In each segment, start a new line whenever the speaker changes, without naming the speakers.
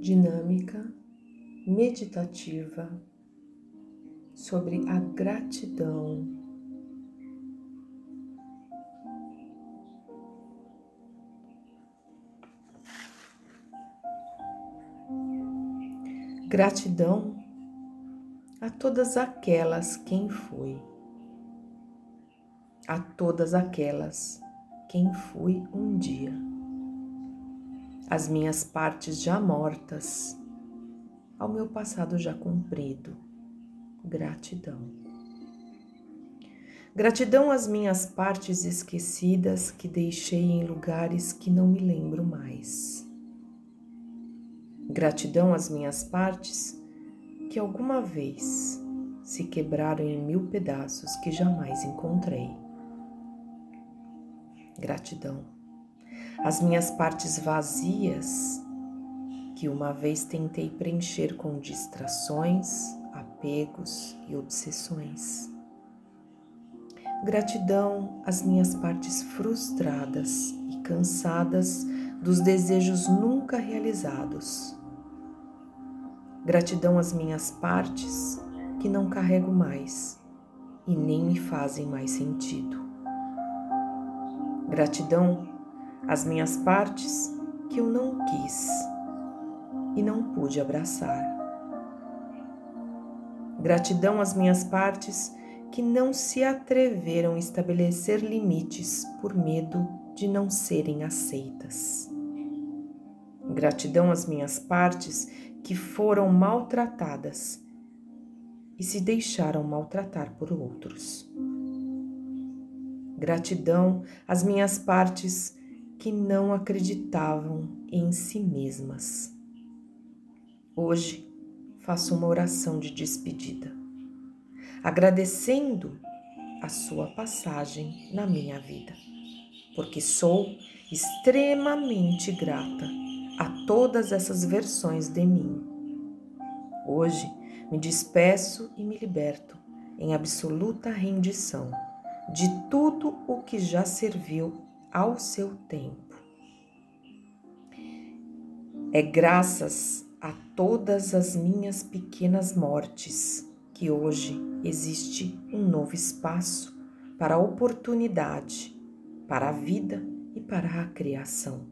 dinâmica meditativa sobre a gratidão. Gratidão a todas aquelas quem foi, a todas aquelas quem fui um dia, as minhas partes já mortas, ao meu passado já cumprido, gratidão. Gratidão às minhas partes esquecidas que deixei em lugares que não me lembro mais. Gratidão às minhas partes que alguma vez se quebraram em mil pedaços que jamais encontrei. Gratidão às minhas partes vazias que uma vez tentei preencher com distrações, apegos e obsessões. Gratidão às minhas partes frustradas e cansadas dos desejos nunca realizados. Gratidão às minhas partes que não carrego mais e nem me fazem mais sentido. Gratidão às minhas partes que eu não quis e não pude abraçar. Gratidão às minhas partes que não se atreveram a estabelecer limites por medo de não serem aceitas. Gratidão às minhas partes que foram maltratadas e se deixaram maltratar por outros. Gratidão às minhas partes que não acreditavam em si mesmas. Hoje faço uma oração de despedida, agradecendo a sua passagem na minha vida, porque sou extremamente grata a todas essas versões de mim. Hoje me despeço e me liberto em absoluta rendição de tudo o que já serviu ao seu tempo. É graças a todas as minhas pequenas mortes que hoje existe um novo espaço para a oportunidade, para a vida e para a criação.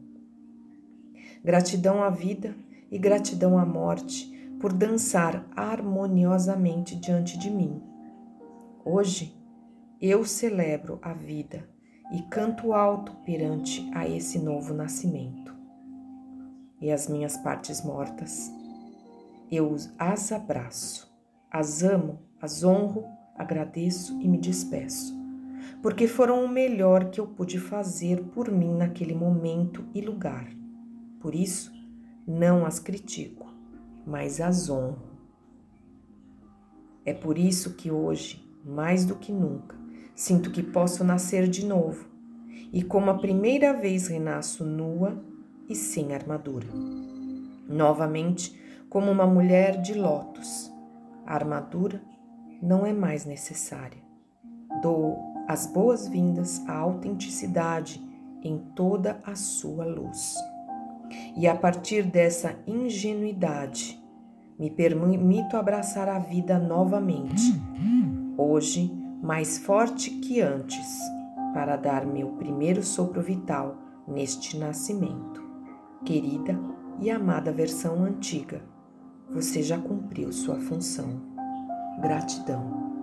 Gratidão à vida e gratidão à morte por dançar harmoniosamente diante de mim. Hoje eu celebro a vida e canto alto perante a esse novo nascimento e as minhas partes mortas. Eu as abraço, as amo, as honro, agradeço e me despeço, porque foram o melhor que eu pude fazer por mim naquele momento e lugar. Por isso, não as critico, mas as honro. É por isso que hoje, mais do que nunca, sinto que posso nascer de novo e, como a primeira vez, renasço nua e sem armadura. Novamente, como uma mulher de lótus, a armadura não é mais necessária. Dou as boas-vindas à autenticidade em toda a sua luz. E a partir dessa ingenuidade, me permito abraçar a vida novamente, hoje mais forte que antes, para dar meu primeiro sopro vital neste nascimento querida e amada versão antiga, você já cumpriu sua função. Gratidão.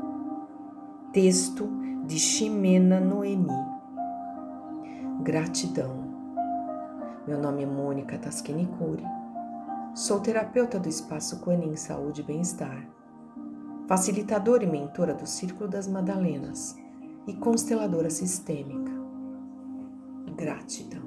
Texto de Ximena Noemi. Gratidão. Meu nome é Mônica Taskini Cury. Sou terapeuta do Espaço Quanin Saúde e Bem-Estar, facilitadora e mentora do Círculo das Madalenas e consteladora sistêmica. Gratidão.